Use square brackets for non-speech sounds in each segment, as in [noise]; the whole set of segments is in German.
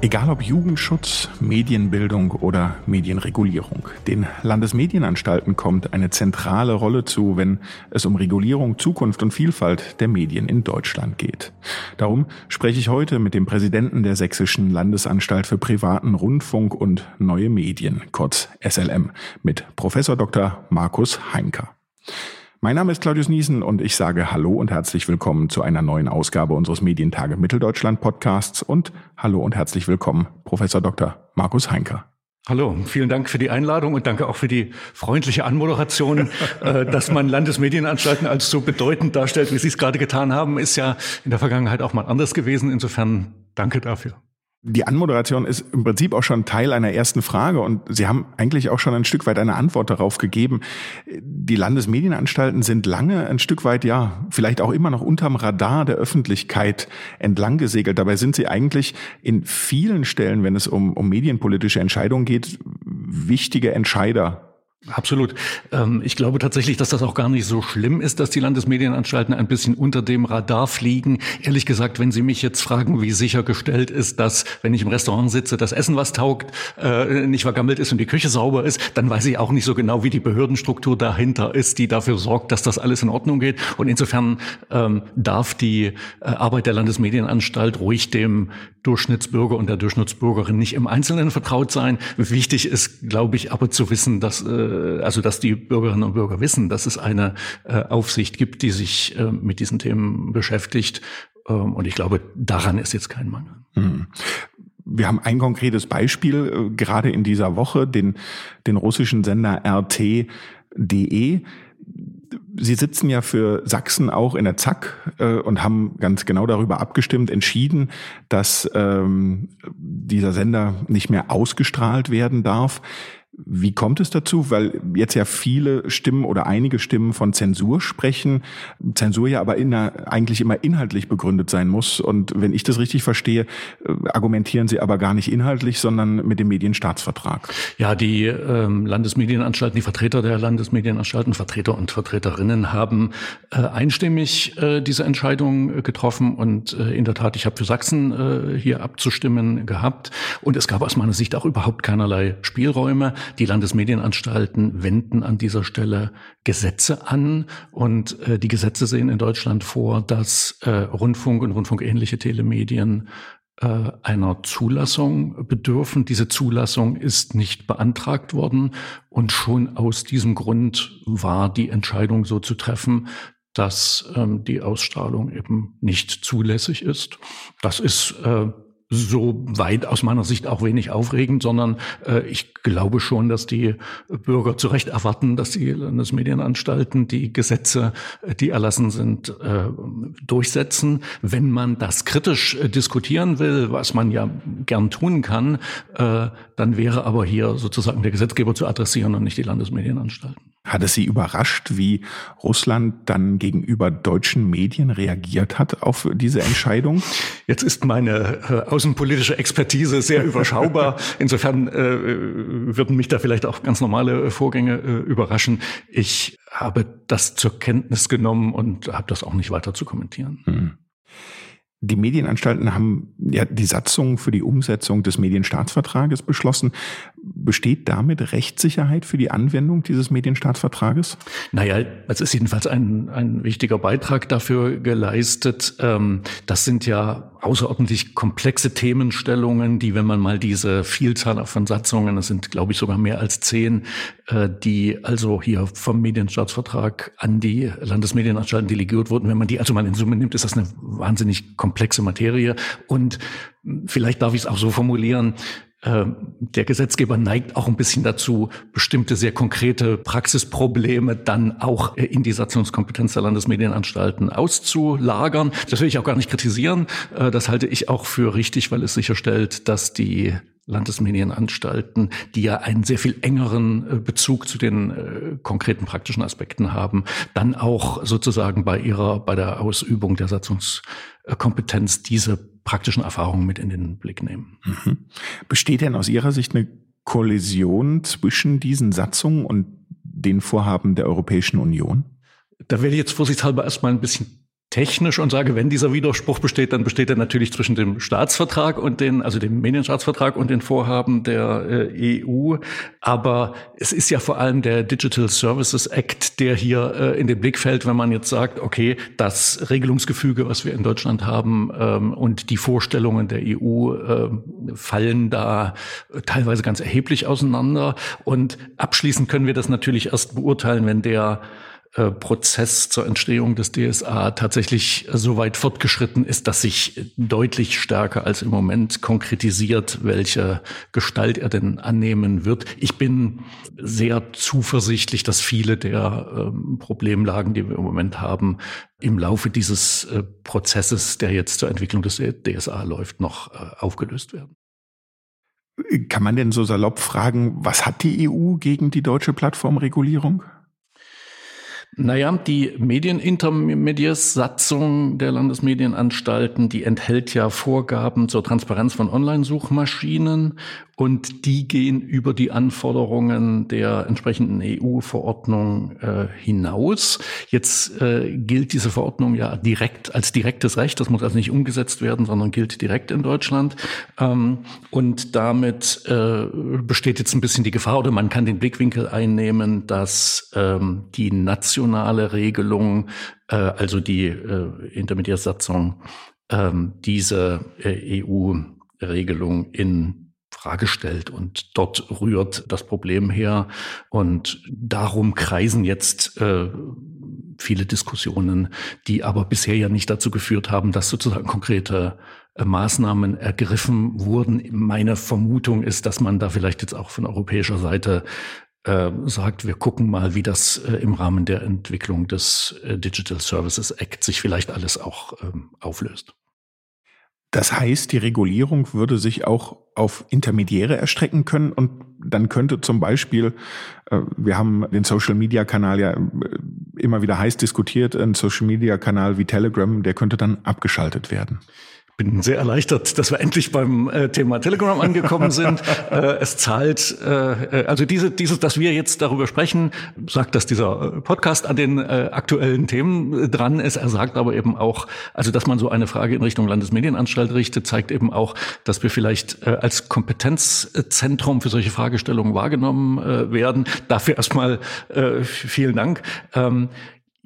Egal ob Jugendschutz, Medienbildung oder Medienregulierung, den Landesmedienanstalten kommt eine zentrale Rolle zu, wenn es um Regulierung, Zukunft und Vielfalt der Medien in Deutschland geht. Darum spreche ich heute mit dem Präsidenten der Sächsischen Landesanstalt für privaten Rundfunk und neue Medien, kurz SLM, mit Professor Dr. Markus Heinker. Mein Name ist Claudius Niesen und ich sage Hallo und herzlich willkommen zu einer neuen Ausgabe unseres Medientage Mitteldeutschland Podcasts und Hallo und herzlich willkommen Professor Dr. Markus Heinker. Hallo, vielen Dank für die Einladung und danke auch für die freundliche Anmoderation. [laughs] Äh, dass man Landesmedienanstalten als so bedeutend darstellt, wie Sie es gerade getan haben, ist ja in der Vergangenheit auch mal anders gewesen. Insofern danke dafür. Die Anmoderation ist im Prinzip auch schon Teil einer ersten Frage und Sie haben eigentlich auch schon ein Stück weit eine Antwort darauf gegeben. Die Landesmedienanstalten sind lange ein Stück weit, ja, vielleicht auch immer noch unterm Radar der Öffentlichkeit entlang gesegelt. Dabei sind sie eigentlich in vielen Stellen, wenn es um, um medienpolitische Entscheidungen geht, wichtige Entscheider Absolut. Ähm, ich glaube tatsächlich, dass das auch gar nicht so schlimm ist, dass die Landesmedienanstalten ein bisschen unter dem Radar fliegen. Ehrlich gesagt, wenn Sie mich jetzt fragen, wie sichergestellt ist, dass, wenn ich im Restaurant sitze, das Essen was taugt, äh, nicht vergammelt ist und die Küche sauber ist, dann weiß ich auch nicht so genau, wie die Behördenstruktur dahinter ist, die dafür sorgt, dass das alles in Ordnung geht. Und insofern ähm, darf die äh, Arbeit der Landesmedienanstalt ruhig dem Durchschnittsbürger und der Durchschnittsbürgerin nicht im Einzelnen vertraut sein. Wichtig ist, glaube ich, aber zu wissen, dass äh, also dass die Bürgerinnen und Bürger wissen, dass es eine äh, Aufsicht gibt, die sich äh, mit diesen Themen beschäftigt. Ähm, und ich glaube, daran ist jetzt kein Mangel. Hm. Wir haben ein konkretes Beispiel gerade in dieser Woche, den, den russischen Sender RT.de. Sie sitzen ja für Sachsen auch in der ZAK äh, und haben ganz genau darüber abgestimmt, entschieden, dass ähm, dieser Sender nicht mehr ausgestrahlt werden darf. Wie kommt es dazu? Weil jetzt ja viele Stimmen oder einige Stimmen von Zensur sprechen. Zensur ja aber inner, eigentlich immer inhaltlich begründet sein muss. Und wenn ich das richtig verstehe, äh, argumentieren Sie aber gar nicht inhaltlich, sondern mit dem Medienstaatsvertrag. Ja, die ähm, Landesmedienanstalten, die Vertreter der Landesmedienanstalten, Vertreter und Vertreterinnen haben äh, einstimmig äh, diese Entscheidung getroffen. Und äh, in der Tat, ich habe für Sachsen äh, hier abzustimmen gehabt. Und es gab aus meiner Sicht auch überhaupt keinerlei Spielräume. Die Landesmedienanstalten wenden an dieser Stelle Gesetze an und äh, die Gesetze sehen in Deutschland vor, dass äh, Rundfunk und rundfunkähnliche Telemedien äh, einer Zulassung bedürfen. Diese Zulassung ist nicht beantragt worden und schon aus diesem Grund war die Entscheidung so zu treffen, dass ähm, die Ausstrahlung eben nicht zulässig ist. Das ist äh, so weit aus meiner Sicht auch wenig aufregend, sondern äh, ich glaube schon, dass die Bürger zu Recht erwarten, dass die Landesmedienanstalten die Gesetze, äh, die erlassen sind, äh, durchsetzen. Wenn man das kritisch äh, diskutieren will, was man ja gern tun kann, äh, dann wäre aber hier sozusagen der Gesetzgeber zu adressieren und nicht die Landesmedienanstalten. Hat es Sie überrascht, wie Russland dann gegenüber deutschen Medien reagiert hat auf diese Entscheidung? Jetzt ist meine äh, außenpolitische Expertise sehr überschaubar. Insofern äh, würden mich da vielleicht auch ganz normale Vorgänge äh, überraschen. Ich habe das zur Kenntnis genommen und habe das auch nicht weiter zu kommentieren. Hm. Die Medienanstalten haben ja die Satzung für die Umsetzung des Medienstaatsvertrages beschlossen. Besteht damit Rechtssicherheit für die Anwendung dieses Medienstaatsvertrages? Naja, es ist jedenfalls ein, ein wichtiger Beitrag dafür geleistet. Ähm, das sind ja außerordentlich komplexe Themenstellungen, die, wenn man mal diese Vielzahl von Satzungen, das sind, glaube ich, sogar mehr als zehn, äh, die also hier vom Medienstaatsvertrag an die Landesmedienanstalten delegiert wurden, wenn man die also mal in Summe nimmt, ist das eine wahnsinnig komplexe Materie. Und vielleicht darf ich es auch so formulieren, der Gesetzgeber neigt auch ein bisschen dazu, bestimmte sehr konkrete Praxisprobleme dann auch äh, in die Satzungskompetenz der Landesmedienanstalten auszulagern. Das will ich auch gar nicht kritisieren. Äh, das halte ich auch für richtig, weil es sicherstellt, dass die Landesmedienanstalten, die ja einen sehr viel engeren äh, Bezug zu den konkreten praktischen Aspekten haben, dann auch sozusagen bei ihrer, bei der Ausübung der Satzungskompetenz diese praktischen Erfahrungen mit in den Blick nehmen. Mhm. Besteht denn aus Ihrer Sicht eine Kollision zwischen diesen Satzungen und den Vorhaben der Europäischen Union? Da werde ich jetzt vorsichtshalber erstmal ein bisschen technisch und sage, wenn dieser Widerspruch besteht, dann besteht er natürlich zwischen dem Staatsvertrag und den, also dem Medienstaatsvertrag und den Vorhaben der äh, EU. Aber es ist ja vor allem der Digital Services Act, der hier äh, in den Blick fällt, wenn man jetzt sagt, okay, das Regelungsgefüge, was wir in Deutschland haben ähm, und die Vorstellungen der EU äh, fallen da teilweise ganz erheblich auseinander. Und abschließend können wir das natürlich erst beurteilen, wenn der Prozess zur Entstehung des DSA tatsächlich so weit fortgeschritten ist, dass sich deutlich stärker als im Moment konkretisiert, welche Gestalt er denn annehmen wird. Ich bin sehr zuversichtlich, dass viele der ähm, Problemlagen, die wir im Moment haben, im Laufe dieses äh, Prozesses, der jetzt zur Entwicklung des DSA läuft, noch äh, aufgelöst werden. Kann man denn so salopp fragen, was hat die EU gegen die deutsche Plattformregulierung? Naja, die Medienintermediärsatzung der Landesmedienanstalten, die enthält ja Vorgaben zur Transparenz von Online-Suchmaschinen und die gehen über die Anforderungen der entsprechenden EU-Verordnung äh, hinaus. Jetzt äh, gilt diese Verordnung ja direkt als direktes Recht. Das muss also nicht umgesetzt werden, sondern gilt direkt in Deutschland. Ähm, und damit äh, besteht jetzt ein bisschen die Gefahr oder man kann den Blickwinkel einnehmen, dass ähm, die nationale Regelung, äh, also die äh, Intermediärsatzung, ähm, diese äh, EU-Regelung in Frage stellt. Und dort rührt das Problem her. Und darum kreisen jetzt äh, viele Diskussionen, die aber bisher ja nicht dazu geführt haben, dass sozusagen konkrete äh, Maßnahmen ergriffen wurden. Meine Vermutung ist, dass man da vielleicht jetzt auch von europäischer Seite äh, sagt, wir gucken mal, wie das äh, im Rahmen der Entwicklung des äh, Digital Services Act sich vielleicht alles auch ähm, auflöst. Das heißt, die Regulierung würde sich auch auf Intermediäre erstrecken können und dann könnte zum Beispiel, äh, wir haben den Social-Media-Kanal ja äh, immer wieder heiß diskutiert, ein Social-Media-Kanal wie Telegram, der könnte dann abgeschaltet werden bin sehr erleichtert, dass wir endlich beim äh, Thema Telegram angekommen sind. [laughs] äh, es zahlt, äh, äh, also diese, dieses, dass wir jetzt darüber sprechen, sagt, dass dieser äh, Podcast an den äh, aktuellen Themen dran ist. Er sagt aber eben auch, also dass man so eine Frage in Richtung Landesmedienanstalt richtet, zeigt eben auch, dass wir vielleicht als Kompetenzzentrum für solche Fragestellungen wahrgenommen werden. Dafür erstmal vielen Dank. Ähm,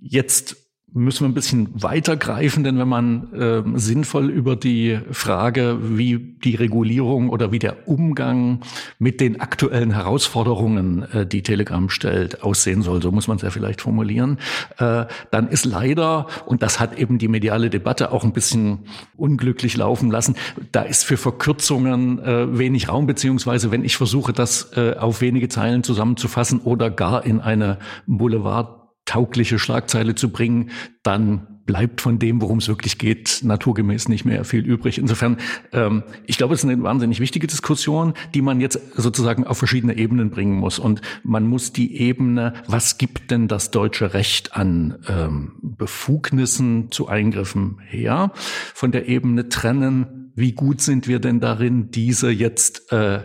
jetzt müssen wir ein bisschen weiter greifen, denn wenn man äh, sinnvoll über die Frage, wie die Regulierung oder wie der Umgang mit den aktuellen Herausforderungen, äh, die Telegram stellt, aussehen soll, so muss man es ja vielleicht formulieren, äh, dann ist leider, und das hat eben die mediale Debatte auch ein bisschen unglücklich laufen lassen, da ist für Verkürzungen äh, wenig Raum, beziehungsweise wenn ich versuche, das äh, auf wenige Zeilen zusammenzufassen oder gar in eine Boulevard taugliche Schlagzeile zu bringen, dann bleibt von dem, worum es wirklich geht, naturgemäß nicht mehr viel übrig. Insofern, ähm, ich glaube, es ist eine wahnsinnig wichtige Diskussion, die man jetzt sozusagen auf verschiedene Ebenen bringen muss. Und man muss die Ebene, was gibt denn das deutsche Recht an ähm, Befugnissen zu Eingriffen her, von der Ebene trennen, wie gut sind wir denn darin, diese jetzt äh,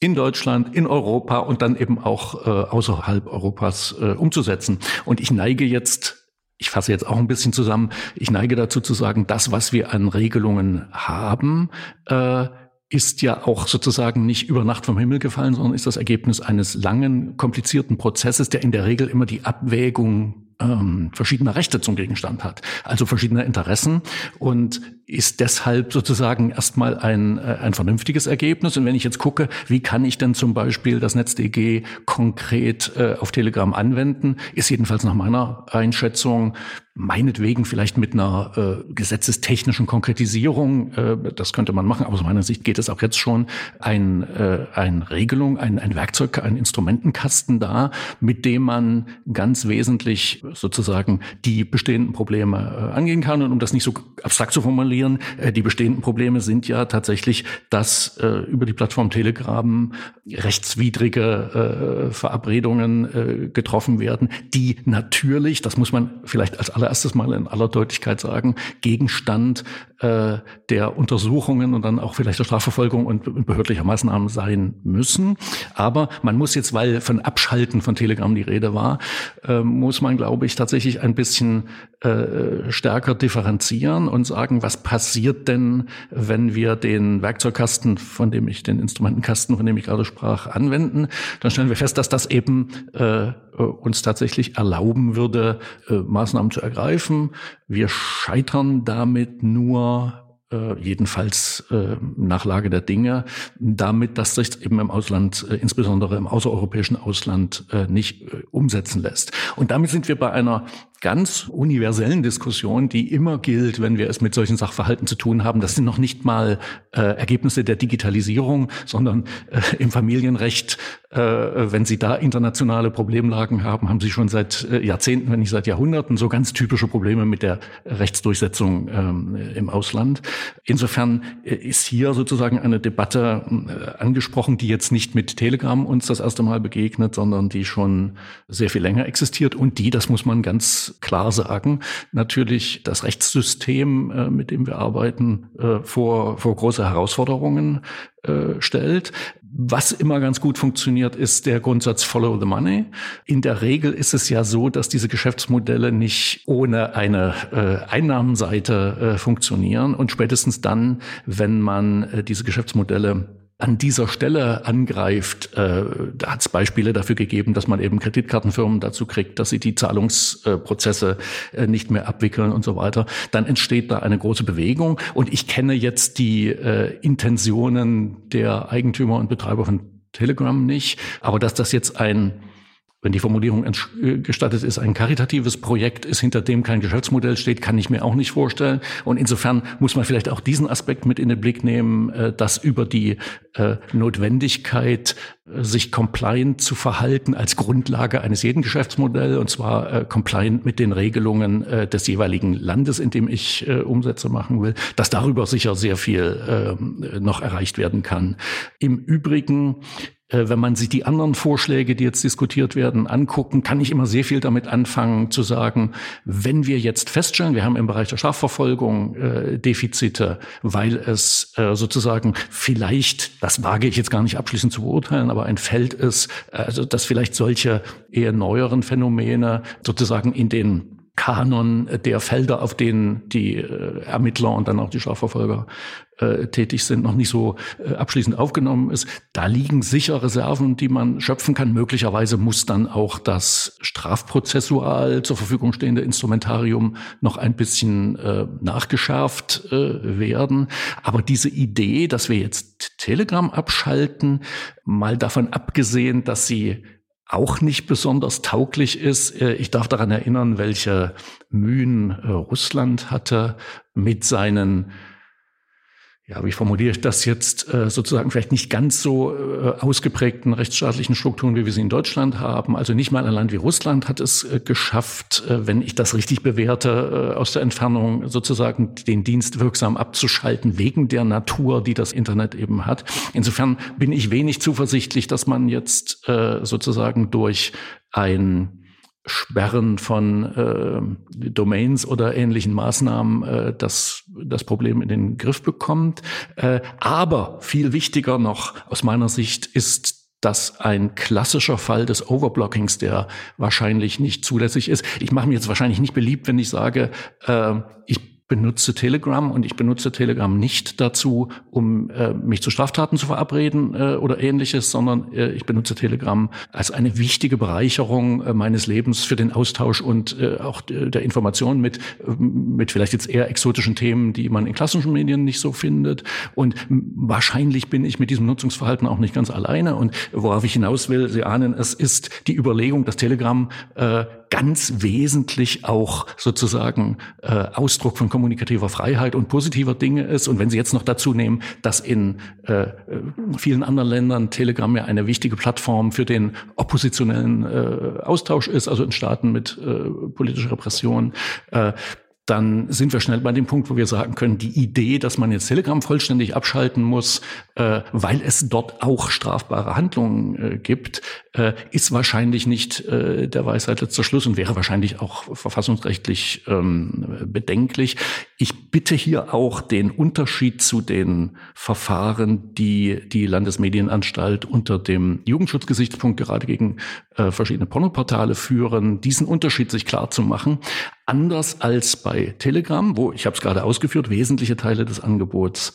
in Deutschland, in Europa und dann eben auch äh, außerhalb Europas äh, umzusetzen. Und ich neige jetzt ich fasse jetzt auch ein bisschen zusammen, ich neige dazu zu sagen, das, was wir an Regelungen haben, äh, ist ja auch sozusagen nicht über Nacht vom Himmel gefallen, sondern ist das Ergebnis eines langen, komplizierten Prozesses, der in der Regel immer die Abwägung ähm, verschiedener Rechte zum Gegenstand hat, also verschiedener Interessen und ist deshalb sozusagen erstmal ein, äh, ein vernünftiges Ergebnis. Und wenn ich jetzt gucke, wie kann ich denn zum Beispiel das NetzDG konkret äh, auf Telegram anwenden, ist jedenfalls nach meiner Einschätzung meinetwegen vielleicht mit einer äh, gesetzestechnischen Konkretisierung, äh, das könnte man machen, aber aus meiner Sicht geht es auch jetzt schon, ein, äh, ein Regelung, ein, ein Werkzeug, ein Instrumentenkasten da, mit dem man ganz wesentlich sozusagen die bestehenden Probleme äh, angehen kann. Und um das nicht so abstrakt zu formulieren, äh, die bestehenden Probleme sind ja tatsächlich, dass äh, über die Plattform Telegram rechtswidrige äh, Verabredungen äh, getroffen werden, die natürlich, das muss man vielleicht als allererstes mal in aller Deutlichkeit sagen, Gegenstand äh, der Untersuchungen und dann auch vielleicht der Strafverfolgung und behördlicher Maßnahmen sein müssen. Aber man muss jetzt, weil von Abschalten von Telegram die Rede war, äh, muss man, glaube ich, tatsächlich ein bisschen äh, stärker differenzieren und sagen, was passiert denn, wenn wir den Werkzeugkasten, von dem ich, den Instrumentenkasten, von dem ich gerade sprach, anwenden, dann stellen wir fest, dass das eben äh, uns tatsächlich erlauben würde, äh, Maßnahmen zu ergreifen. Wir scheitern damit nur äh, jedenfalls äh, nach Lage der Dinge, damit dass sich eben im Ausland, äh, insbesondere im außereuropäischen Ausland, äh, nicht äh, umsetzen lässt. Und damit sind wir bei einer ganz universellen Diskussion, die immer gilt, wenn wir es mit solchen Sachverhalten zu tun haben. Das sind noch nicht mal äh, Ergebnisse der Digitalisierung, sondern äh, im Familienrecht, äh, wenn Sie da internationale Problemlagen haben, haben Sie schon seit äh, Jahrzehnten, wenn nicht seit Jahrhunderten, so ganz typische Probleme mit der Rechtsdurchsetzung ähm, im Ausland. Insofern äh, ist hier sozusagen eine Debatte äh, angesprochen, die jetzt nicht mit Telegram uns das erste Mal begegnet, sondern die schon sehr viel länger existiert und die, das muss man ganz klar sagen, natürlich das Rechtssystem, äh, mit dem wir arbeiten, äh, vor, vor große Herausforderungen äh, stellt. Was immer ganz gut funktioniert, ist der Grundsatz Follow the Money. In der Regel ist es ja so, dass diese Geschäftsmodelle nicht ohne eine äh, Einnahmenseite äh, funktionieren. Und spätestens dann, wenn man äh, diese Geschäftsmodelle an dieser Stelle angreift, äh, da hat es Beispiele dafür gegeben, dass man eben Kreditkartenfirmen dazu kriegt, dass sie die Zahlungsprozesse äh, nicht mehr abwickeln und so weiter, dann entsteht da eine große Bewegung. Und ich kenne jetzt die äh, Intentionen der Eigentümer und Betreiber von Telegram nicht, aber dass das jetzt ein wenn die Formulierung äh, gestattet ist, ein karitatives Projekt ist, hinter dem kein Geschäftsmodell steht, kann ich mir auch nicht vorstellen. Und insofern muss man vielleicht auch diesen Aspekt mit in den Blick nehmen, äh, dass über die äh, Notwendigkeit, sich compliant zu verhalten als Grundlage eines jeden Geschäftsmodells, und zwar compliant mit den Regelungen des jeweiligen Landes, in dem ich Umsätze machen will, dass darüber sicher sehr viel ähm, noch erreicht werden kann. Im Übrigen wenn man sich die anderen Vorschläge, die jetzt diskutiert werden, angucken, kann ich immer sehr viel damit anfangen zu sagen, wenn wir jetzt feststellen, wir haben im Bereich der Strafverfolgung äh, Defizite, weil es äh, sozusagen vielleicht, das wage ich jetzt gar nicht abschließend zu beurteilen, aber ein Feld ist, also dass vielleicht solche eher neueren Phänomene sozusagen in den Kanon der Felder, auf denen die äh, Ermittler und dann auch die Strafverfolger äh, tätig sind, noch nicht so äh, abschließend aufgenommen ist. Da liegen sicher Reserven, die man schöpfen kann. Möglicherweise muss dann auch das strafprozessual zur Verfügung stehende Instrumentarium noch ein bisschen äh, nachgeschärft äh, werden. Aber diese Idee, dass wir jetzt Telegram abschalten, mal davon abgesehen, dass sie auch nicht besonders tauglich ist. Äh, ich darf daran erinnern, welche Mühen äh, Russland hatte mit seinen ja, wie formuliere ich das jetzt, äh, sozusagen vielleicht nicht ganz so ausgeprägten rechtsstaatlichen Strukturen, wie wir sie in Deutschland haben. Also nicht mal ein Land wie Russland hat es geschafft, wenn ich das richtig bewerte, aus der Entfernung sozusagen den Dienst wirksam abzuschalten, wegen der Natur, die das Internet eben hat. Insofern bin ich wenig zuversichtlich, dass man jetzt sozusagen durch ein Sperren von äh, Domains oder ähnlichen Maßnahmen äh, das, das Problem in den Griff bekommt. Äh, aber viel wichtiger noch aus meiner Sicht ist das ein klassischer Fall des Overblockings, der wahrscheinlich nicht zulässig ist. Ich mache mir jetzt wahrscheinlich nicht beliebt, wenn ich sage, äh, ich benutze Telegram und ich benutze Telegram nicht dazu, um äh, mich zu Straftaten zu verabreden äh, oder ähnliches, sondern äh, ich benutze Telegram als eine wichtige Bereicherung äh, meines Lebens für den Austausch und äh, auch der Information mit, äh, mit vielleicht jetzt eher exotischen Themen, die man in klassischen Medien nicht so findet. Und wahrscheinlich bin ich mit diesem Nutzungsverhalten auch nicht ganz alleine. Und worauf ich hinaus will, Sie ahnen, es ist die Überlegung, dass Telegram äh, ganz wesentlich auch sozusagen äh, Ausdruck von kommunikativer Freiheit und positiver Dinge ist. Und wenn Sie jetzt noch dazu nehmen, dass in äh, vielen anderen Ländern Telegram ja eine wichtige Plattform für den oppositionellen äh, Austausch ist, also in Staaten mit äh, politischer Repression, äh, dann sind wir schnell bei dem Punkt, wo wir sagen können, die Idee, dass man jetzt Telegram vollständig abschalten muss, äh, weil es dort auch strafbare Handlungen äh, gibt, äh, ist wahrscheinlich nicht äh, der Weisheit letzter Schluss und wäre wahrscheinlich auch verfassungsrechtlich ähm, bedenklich. Ich bitte hier auch den Unterschied zu den Verfahren, die die Landesmedienanstalt unter dem Jugendschutzgesichtspunkt gerade gegen äh, verschiedene Pornoportale führen, diesen Unterschied sich klar zu machen. Anders als bei Telegram, wo, ich habe es gerade ausgeführt, wesentliche Teile des Angebots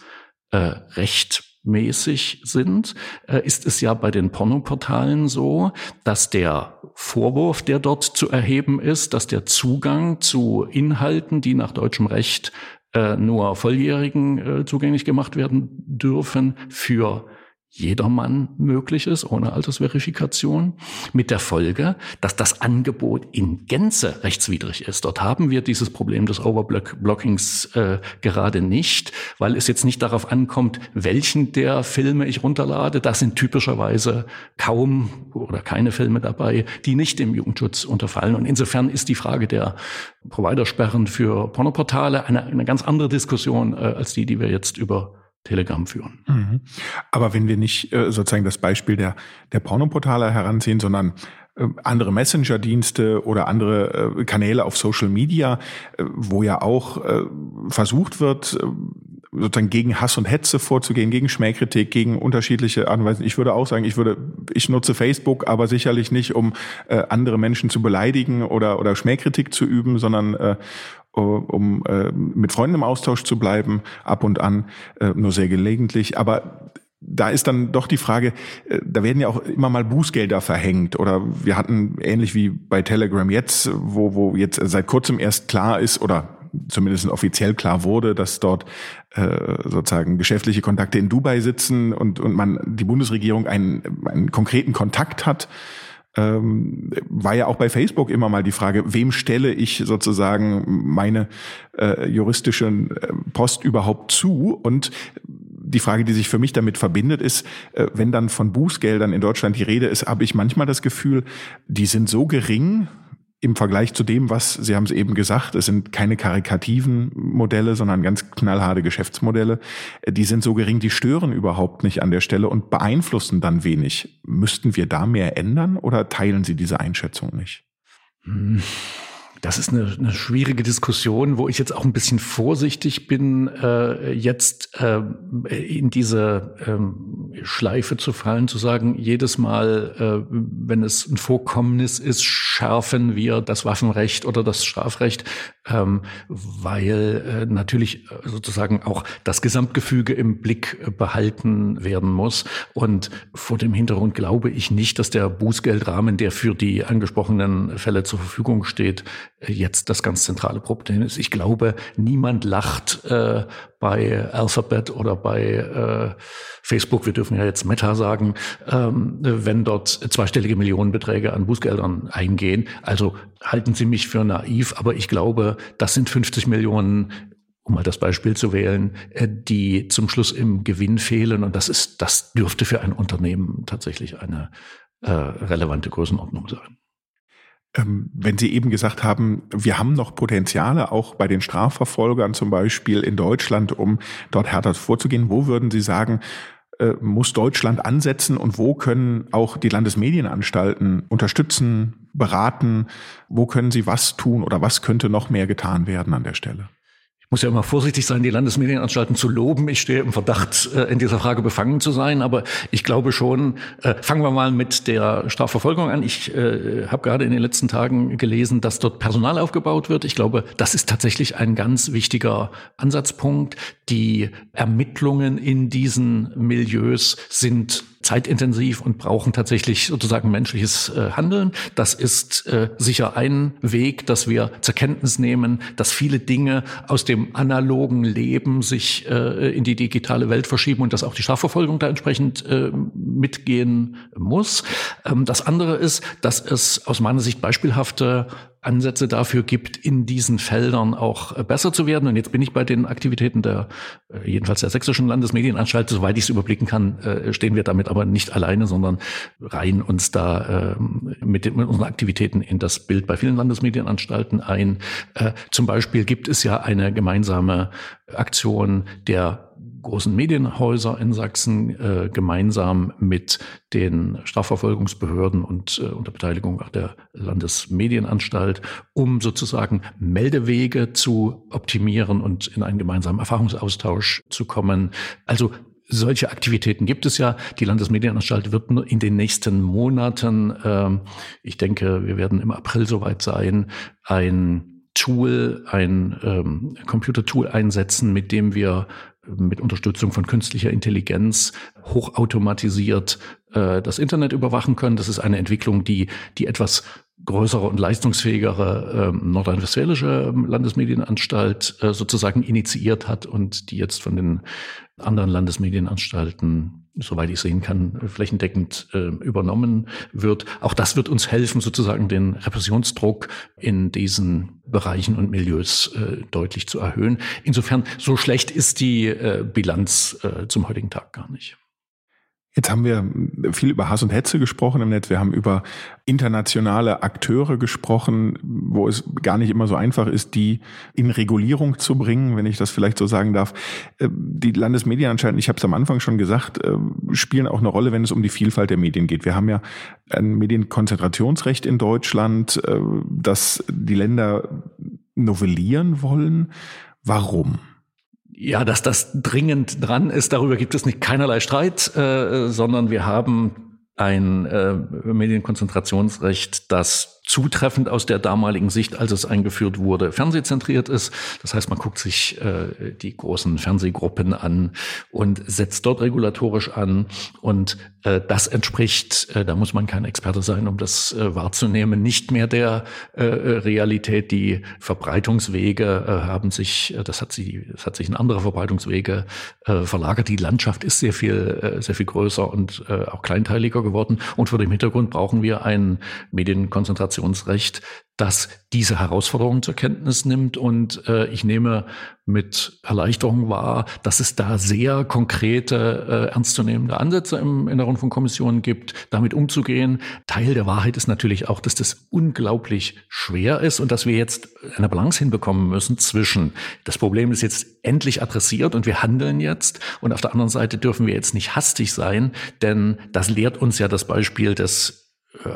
äh, rechtmäßig sind, äh, ist es ja bei den Pornoportalen so, dass der Vorwurf, der dort zu erheben ist, dass der Zugang zu Inhalten, die nach deutschem Recht äh, nur Volljährigen äh, zugänglich gemacht werden dürfen, für jedermann möglich ist, ohne Altersverifikation, mit der Folge, dass das Angebot in Gänze rechtswidrig ist. Dort haben wir dieses Problem des Overblockings äh, gerade nicht, weil es jetzt nicht darauf ankommt, welchen der Filme ich runterlade. Das sind typischerweise kaum oder keine Filme dabei, die nicht dem Jugendschutz unterfallen. Und insofern ist die Frage der Providersperren für Pornoportale eine, eine ganz andere Diskussion äh, als die, die wir jetzt über Telegram führen. Mhm. Aber wenn wir nicht äh, sozusagen das Beispiel der, der Pornoportale heranziehen, sondern äh, andere Messenger-Dienste oder andere äh, Kanäle auf Social Media, äh, wo ja auch äh, versucht wird, äh, sozusagen gegen Hass und Hetze vorzugehen, gegen Schmähkritik, gegen unterschiedliche Art und Weisen. Ich würde auch sagen, ich würde, ich nutze Facebook, aber sicherlich nicht, um äh, andere Menschen zu beleidigen oder oder Schmähkritik zu üben, sondern äh, um äh, mit Freunden im Austausch zu bleiben, ab und an, äh, nur sehr gelegentlich. Aber da ist dann doch die Frage, äh, da werden ja auch immer mal Bußgelder verhängt oder wir hatten ähnlich wie bei Telegram jetzt, wo, wo jetzt seit kurzem erst klar ist oder zumindest offiziell klar wurde, dass dort äh, sozusagen geschäftliche Kontakte in Dubai sitzen und, und man die Bundesregierung einen, einen konkreten Kontakt hat ähm, war ja auch bei Facebook immer mal die Frage, wem stelle ich sozusagen meine äh, juristische äh, Post überhaupt zu? Und die Frage, die sich für mich damit verbindet, ist, äh, wenn dann von Bußgeldern in Deutschland die Rede ist, habe ich manchmal das Gefühl, die sind so gering, im Vergleich zu dem, was Sie haben es eben gesagt, es sind keine karikativen Modelle, sondern ganz knallharte Geschäftsmodelle. Die sind so gering, die stören überhaupt nicht an der Stelle und beeinflussen dann wenig. Müssten wir da mehr ändern oder teilen Sie diese Einschätzung nicht? Hm. Das ist eine, eine schwierige Diskussion, wo ich jetzt auch ein bisschen vorsichtig bin, äh, jetzt äh, in diese ähm, Schleife zu fallen, zu sagen, jedes Mal, äh, wenn es ein Vorkommnis ist, schärfen wir das Waffenrecht oder das Strafrecht, ähm, weil äh, natürlich äh, sozusagen auch das Gesamtgefüge im Blick äh, behalten werden muss. Und vor dem Hintergrund glaube ich nicht, dass der Bußgeldrahmen, der für die angesprochenen Fälle zur Verfügung steht, jetzt das ganz zentrale Problem ist. Ich glaube, niemand lacht äh, bei Alphabet oder bei äh, Facebook, wir dürfen ja jetzt Meta sagen, ähm, wenn dort zweistellige Millionenbeträge an Bußgeldern eingehen. Also halten Sie mich für naiv, aber ich glaube, das sind 50 Millionen um mal das Beispiel zu wählen, äh, die zum Schluss im Gewinn fehlen. Und das ist, das dürfte für ein Unternehmen tatsächlich eine äh, relevante Größenordnung sein. Ähm, wenn Sie eben gesagt haben, wir haben noch Potenziale, auch bei den Strafverfolgern zum Beispiel in Deutschland, um dort härter vorzugehen, wo würden Sie sagen, äh, muss Deutschland ansetzen und wo können auch die Landesmedienanstalten unterstützen, beraten? Wo können sie was tun oder was könnte noch mehr getan werden an der Stelle? Ich muss ja immer vorsichtig sein, die Landesmedienanstalten zu loben. Ich stehe im Verdacht, äh, in dieser Frage befangen zu sein. Aber ich glaube schon, äh, fangen wir mal mit der Strafverfolgung an. Ich äh, habe gerade in den letzten Tagen gelesen, dass dort Personal aufgebaut wird. Ich glaube, das ist tatsächlich ein ganz wichtiger Ansatzpunkt. Die Ermittlungen in diesen Milieus sind zeitintensiv und brauchen tatsächlich sozusagen menschliches äh, Handeln. Das ist äh, sicher ein Weg, dass wir zur Kenntnis nehmen, dass viele Dinge aus dem analogen Leben sich äh, in die digitale Welt verschieben und dass auch die Strafverfolgung da entsprechend äh, mitgehen muss. Ähm, das andere ist, dass es aus meiner Sicht beispielhafte Ansätze dafür gibt, in diesen Feldern auch äh, besser zu werden. Und jetzt bin ich bei den Aktivitäten der, äh, jedenfalls der Sächsischen Landesmedienanstalt, soweit ich es überblicken kann, äh, stehen wir damit aber nicht alleine, sondern reihen uns da ähm, mit, den, mit unseren Aktivitäten in das Bild bei vielen Landesmedienanstalten ein. Zum Beispiel gibt es ja eine gemeinsame Aktion der großen Medienhäuser in Sachsen äh, gemeinsam mit den Strafverfolgungsbehörden und äh, unter Beteiligung auch der Landesmedienanstalt, um sozusagen Meldewege zu optimieren und in einen gemeinsamen Erfahrungsaustausch zu kommen. Also solche Aktivitäten gibt es ja. Die Landesmedienanstalt wird in den nächsten Monaten, äh, ich denke, wir werden im April soweit sein, ein Tool, ein ähm, Computertool einsetzen, mit dem wir mit Unterstützung von künstlicher Intelligenz hochautomatisiert äh, das Internet überwachen können. Das ist eine Entwicklung, die die etwas größere und leistungsfähigere äh, nordrhein-westfälische Landesmedienanstalt äh, sozusagen initiiert hat und die jetzt von den anderen Landesmedienanstalten soweit ich sehen kann, flächendeckend äh, übernommen wird. Auch das wird uns helfen, sozusagen den Repressionsdruck in diesen Bereichen und Milieus äh, deutlich zu erhöhen. Insofern, so schlecht ist die äh, Bilanz äh, zum heutigen Tag gar nicht. Jetzt haben wir viel über Hass und Hetze gesprochen im Netz. Wir haben über internationale Akteure gesprochen, wo es gar nicht immer so einfach ist, die in Regulierung zu bringen, wenn ich das vielleicht so sagen darf. Äh, die Landesmedienanstalten, ich habe es am Anfang schon gesagt, äh, spielen auch eine Rolle, wenn es um die Vielfalt der Medien geht. Wir haben ja ein Medienkonzentrationsrecht in Deutschland, äh, das die Länder novellieren wollen. Warum? Ja, dass das dringend dran ist, darüber gibt es nicht keinerlei Streit, äh, sondern wir haben ein äh, Medienkonzentrationsrecht, das zutreffend aus der damaligen Sicht, als es eingeführt wurde, fernsehzentriert ist. Das heißt, man guckt sich äh, die großen Fernsehgruppen an und setzt dort regulatorisch an. Und äh, das entspricht, äh, da muss man kein Experte sein, um das äh, wahrzunehmen, nicht mehr der äh, Realität. Die Verbreitungswege äh, haben sich, äh, das hat sie, das hat sich in andere Verbreitungswege äh, verlagert. Die Landschaft ist sehr viel, äh, sehr viel größer und äh, auch kleinteiliger geworden. Und vor dem Hintergrund brauchen wir ein Medienkonzentration Informationsrecht, das diese Herausforderungen zur Kenntnis nimmt. Und äh, ich nehme mit Erleichterung wahr, dass es da sehr konkrete, äh, ernstzunehmende Ansätze im, in der Rundfunkkommission gibt, damit umzugehen. Teil der Wahrheit ist natürlich auch, dass das unglaublich schwer ist und dass wir jetzt eine Balance hinbekommen müssen zwischen, das Problem ist jetzt endlich adressiert und wir handeln jetzt. Und auf der anderen Seite dürfen wir jetzt nicht hastig sein, denn das lehrt uns ja das Beispiel des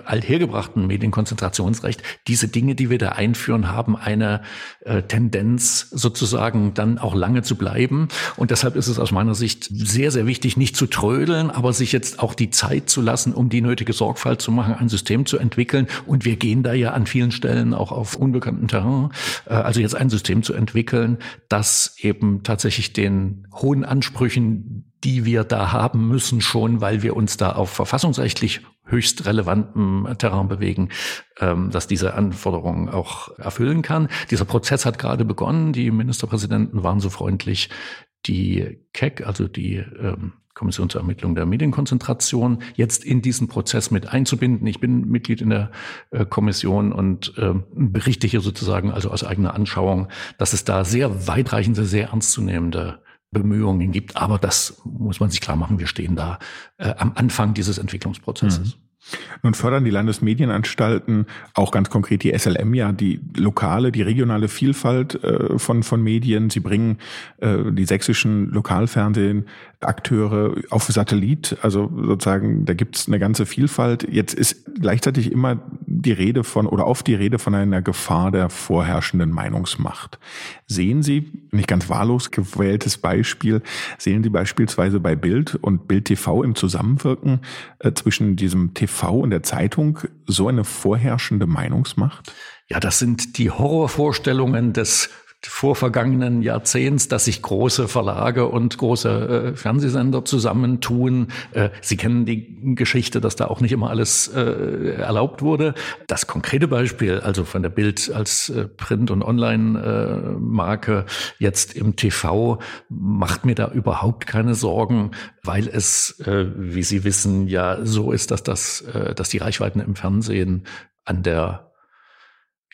althergebrachten Medienkonzentrationsrecht, diese Dinge, die wir da einführen, haben eine äh, Tendenz sozusagen dann auch lange zu bleiben. Und deshalb ist es aus meiner Sicht sehr, sehr wichtig, nicht zu trödeln, aber sich jetzt auch die Zeit zu lassen, um die nötige Sorgfalt zu machen, ein System zu entwickeln. Und wir gehen da ja an vielen Stellen auch auf unbekanntem Terrain. Äh, also jetzt ein System zu entwickeln, das eben tatsächlich den hohen Ansprüchen, die wir da haben müssen, schon weil wir uns da auf verfassungsrechtlich höchst relevantem Terrain bewegen, ähm, dass diese Anforderungen auch erfüllen kann. Dieser Prozess hat gerade begonnen. Die Ministerpräsidenten waren so freundlich, die KEC, also die ähm, Kommission zur Ermittlung der Medienkonzentration, jetzt in diesen Prozess mit einzubinden. Ich bin Mitglied in der äh, Kommission und äh, berichte hier sozusagen also aus eigener Anschauung, dass es da sehr weitreichende, sehr ernstzunehmende Bemühungen gibt. Aber das muss man sich klar machen. Wir stehen da äh, am Anfang dieses Entwicklungsprozesses. Mhm. Nun fördern die Landesmedienanstalten, auch ganz konkret die SLM ja, die lokale, die regionale Vielfalt äh, von, von Medien. Sie bringen äh, die sächsischen Lokalfernsehen Akteure auf Satellit, also sozusagen, da gibt's eine ganze Vielfalt. Jetzt ist gleichzeitig immer die Rede von oder oft die Rede von einer Gefahr der vorherrschenden Meinungsmacht. Sehen Sie, nicht ganz wahllos gewähltes Beispiel, sehen Sie beispielsweise bei Bild und Bild TV im Zusammenwirken äh, zwischen diesem TV und der Zeitung so eine vorherrschende Meinungsmacht? Ja, das sind die Horrorvorstellungen des vorvergangenen Jahrzehnts, dass sich große Verlage und große äh, Fernsehsender zusammentun. Äh, Sie kennen die Geschichte, dass da auch nicht immer alles äh, erlaubt wurde. Das konkrete Beispiel, also von der Bild als äh, Print- und Online-Marke jetzt im TV, macht mir da überhaupt keine Sorgen, weil es, äh, wie Sie wissen, ja so ist, dass das, äh, dass die Reichweiten im Fernsehen an der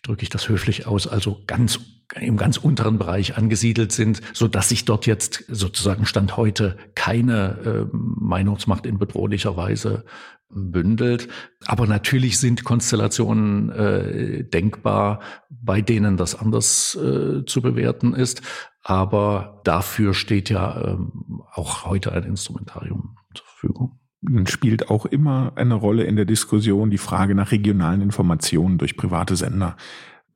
drücke ich das höflich aus, also ganz im ganz unteren Bereich angesiedelt sind, so dass sich dort jetzt sozusagen Stand heute keine äh, Meinungsmacht in bedrohlicher Weise bündelt. Aber natürlich sind Konstellationen äh, denkbar, bei denen das anders äh, zu bewerten ist. Aber dafür steht ja ähm, auch heute ein Instrumentarium zur Verfügung. Spielt auch immer eine Rolle in der Diskussion die Frage nach regionalen Informationen durch private Sender.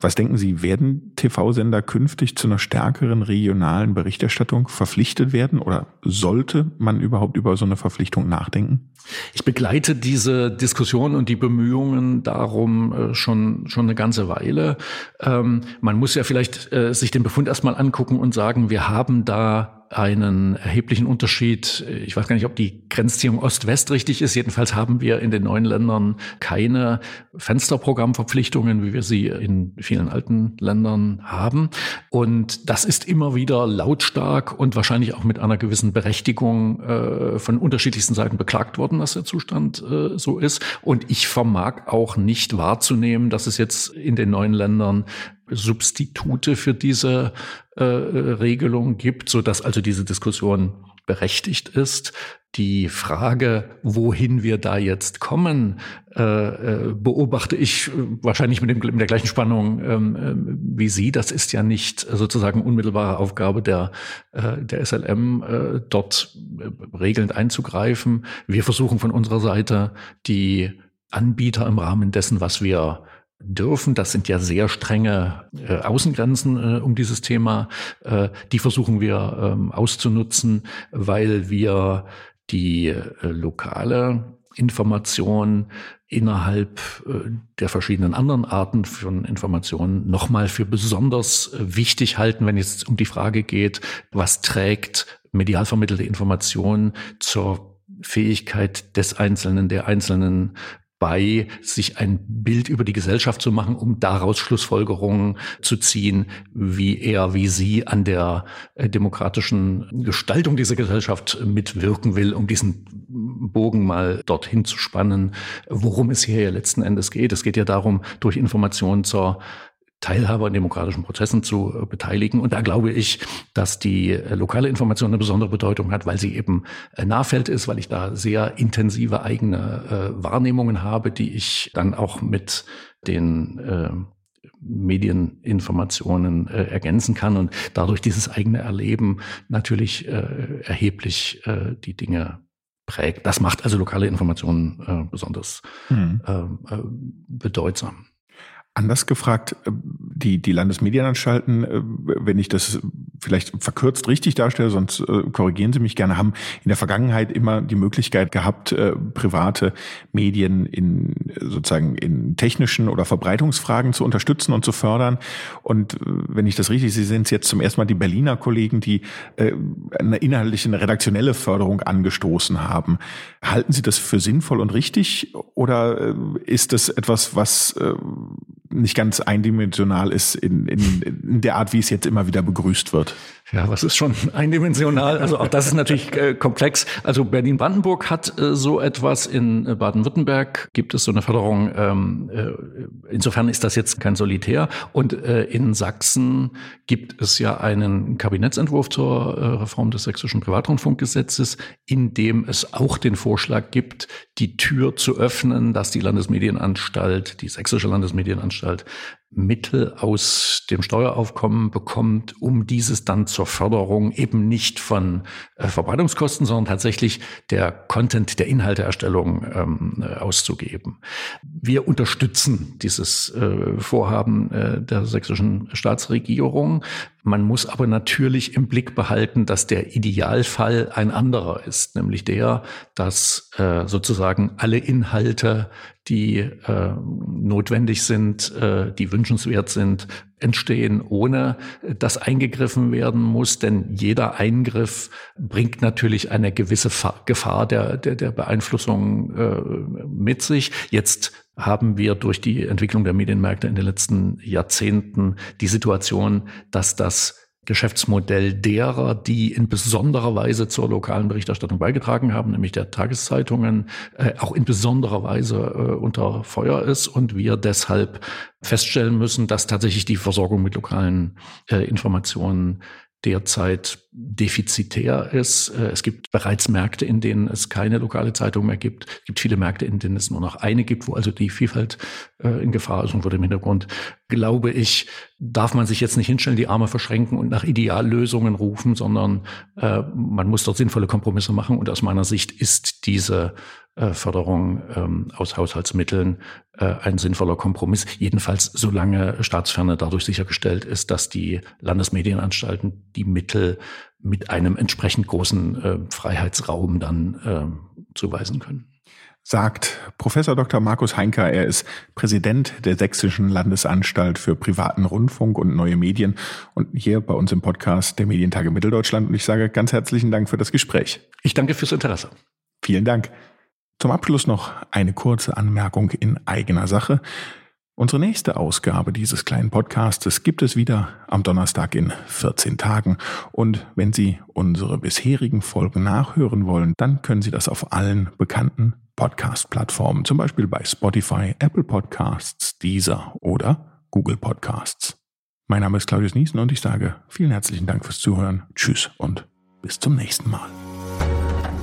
Was denken Sie, werden TV-Sender künftig zu einer stärkeren regionalen Berichterstattung verpflichtet werden oder sollte man überhaupt über so eine Verpflichtung nachdenken? Ich begleite diese Diskussion und die Bemühungen darum äh, schon, schon eine ganze Weile. Ähm, man muss ja vielleicht äh, sich den Befund erstmal angucken und sagen, wir haben da einen erheblichen Unterschied. Ich weiß gar nicht, ob die Grenzziehung Ost-West richtig ist. Jedenfalls haben wir in den neuen Ländern keine Fensterprogrammverpflichtungen, wie wir sie in vielen alten Ländern haben. Und das ist immer wieder lautstark und wahrscheinlich auch mit einer gewissen Berechtigung äh, von unterschiedlichsten Seiten beklagt worden, dass der Zustand äh, so ist. Und ich vermag auch nicht wahrzunehmen, dass es jetzt in den neuen Ländern Substitute für diese äh, Regelung gibt, so dass also diese Diskussion berechtigt ist. Die Frage, wohin wir da jetzt kommen, äh, äh beobachte ich wahrscheinlich mit, dem, mit der gleichen Spannung ähm, äh, wie Sie. Das ist ja nicht sozusagen unmittelbare Aufgabe der, äh, der SLM, äh, dort regelnd einzugreifen. Wir versuchen von unserer Seite die Anbieter im Rahmen dessen, was wir dürfen. Das sind ja sehr strenge äh, Außengrenzen äh, um dieses Thema. Äh, die versuchen wir ähm, auszunutzen, weil wir die äh, lokale Information innerhalb äh, der verschiedenen anderen Arten von Informationen nochmal für besonders äh, wichtig halten, wenn es um die Frage geht, was trägt medial vermittelte Information zur Fähigkeit des Einzelnen, der Einzelnen bei, sich ein Bild über die Gesellschaft zu machen, um daraus Schlussfolgerungen zu ziehen, wie er, wie sie an der äh, demokratischen Gestaltung dieser Gesellschaft mitwirken will, um diesen Bogen mal dorthin zu spannen, worum es hier ja letzten Endes geht. Es geht ja darum, durch Informationen zur Teilhaber in demokratischen Prozessen zu äh, beteiligen. Und da glaube ich, dass die äh, lokale Information eine besondere Bedeutung hat, weil sie eben äh, Nahfeld ist, weil ich da sehr intensive eigene Wahrnehmungen habe, die ich dann auch mit den Medieninformationen äh, ergänzen kann und dadurch dieses eigene Erleben natürlich äh, erheblich äh, die Dinge prägt. Das macht also lokale Informationen besonders mhm. bedeutsam. Anders gefragt, äh, die, die Landesmedienanstalten, äh, wenn ich das vielleicht verkürzt richtig darstelle, sonst äh, korrigieren Sie mich gerne, haben in der Vergangenheit immer die Möglichkeit gehabt, private Medien in sozusagen in technischen oder Verbreitungsfragen zu unterstützen und zu fördern. Und wenn ich das richtig sehe, sind es jetzt zum ersten Mal die Berliner Kollegen, die eine inhaltliche, eine redaktionelle Förderung angestoßen haben. Halten Sie das für sinnvoll und richtig oder ist das etwas, was nicht ganz eindimensional ist in, in, in der Art, wie es jetzt immer wieder begrüßt wird. Ja, was ist schon [laughs] eindimensional? Also auch das ist natürlich äh, komplex. Also Berlin-Brandenburg hat äh, so etwas. In äh, Baden-Württemberg gibt es so eine Förderung. Ähm, äh, insofern ist das jetzt kein Solitär. Und äh, in Sachsen gibt es ja einen Kabinettsentwurf zur äh, Reform des sächsischen Privatrundfunkgesetzes, in dem es auch den Vorschlag gibt, die Tür zu öffnen, dass die Landesmedienanstalt, die sächsische Landesmedienanstalt, Mittel aus dem Steueraufkommen bekommt, um dieses dann zur Förderung eben nicht von äh, Verbreitungskosten, sondern tatsächlich der Content, der Inhalteerstellung ähm, äh, auszugeben. Wir unterstützen dieses äh, Vorhaben äh, der sächsischen Staatsregierung. Man muss aber natürlich im Blick behalten, dass der Idealfall ein anderer ist, nämlich der, dass äh, sozusagen alle Inhalte, die äh, notwendig sind, äh, die wünschenswert sind, entstehen, ohne dass eingegriffen werden muss. Denn jeder Eingriff bringt natürlich eine gewisse Gefahr der, der, der Beeinflussung äh, mit sich. Jetzt haben wir durch die Entwicklung der Medienmärkte in den letzten Jahrzehnten die Situation, dass das Geschäftsmodell derer, die in besonderer Weise zur lokalen Berichterstattung beigetragen haben, nämlich der Tageszeitungen, äh, auch in besonderer Weise äh, unter Feuer ist und wir deshalb feststellen müssen, dass tatsächlich die Versorgung mit lokalen äh, Informationen derzeit defizitär ist. Äh, es gibt bereits Märkte, in denen es keine lokale Zeitung mehr gibt. Es gibt viele Märkte, in denen es nur noch eine gibt, wo also die Vielfalt äh, in Gefahr ist. Und vor dem Hintergrund, glaube ich, darf man sich jetzt nicht hinstellen, die Arme verschränken und nach Ideallösungen rufen, sondern äh, man muss dort sinnvolle Kompromisse machen. Und aus meiner Sicht ist diese Förderung ähm, aus Haushaltsmitteln äh, ein sinnvoller Kompromiss. Jedenfalls solange Staatsferne dadurch sichergestellt ist, dass die Landesmedienanstalten die Mittel mit einem entsprechend großen äh, Freiheitsraum dann äh, zuweisen können sagt Professor Dr. Markus Heinker. Er ist Präsident der Sächsischen Landesanstalt für privaten Rundfunk und neue Medien und hier bei uns im Podcast der Medientage Mitteldeutschland. Und ich sage ganz herzlichen Dank für das Gespräch. Ich danke fürs Interesse. Vielen Dank. Zum Abschluss noch eine kurze Anmerkung in eigener Sache. Unsere nächste Ausgabe dieses kleinen Podcastes gibt es wieder am Donnerstag in 14 Tagen. Und wenn Sie unsere bisherigen Folgen nachhören wollen, dann können Sie das auf allen bekannten Podcast-Plattformen, zum Beispiel bei Spotify, Apple Podcasts, Deezer oder Google Podcasts. Mein Name ist Claudius Niesen und ich sage vielen herzlichen Dank fürs Zuhören. Tschüss und bis zum nächsten Mal.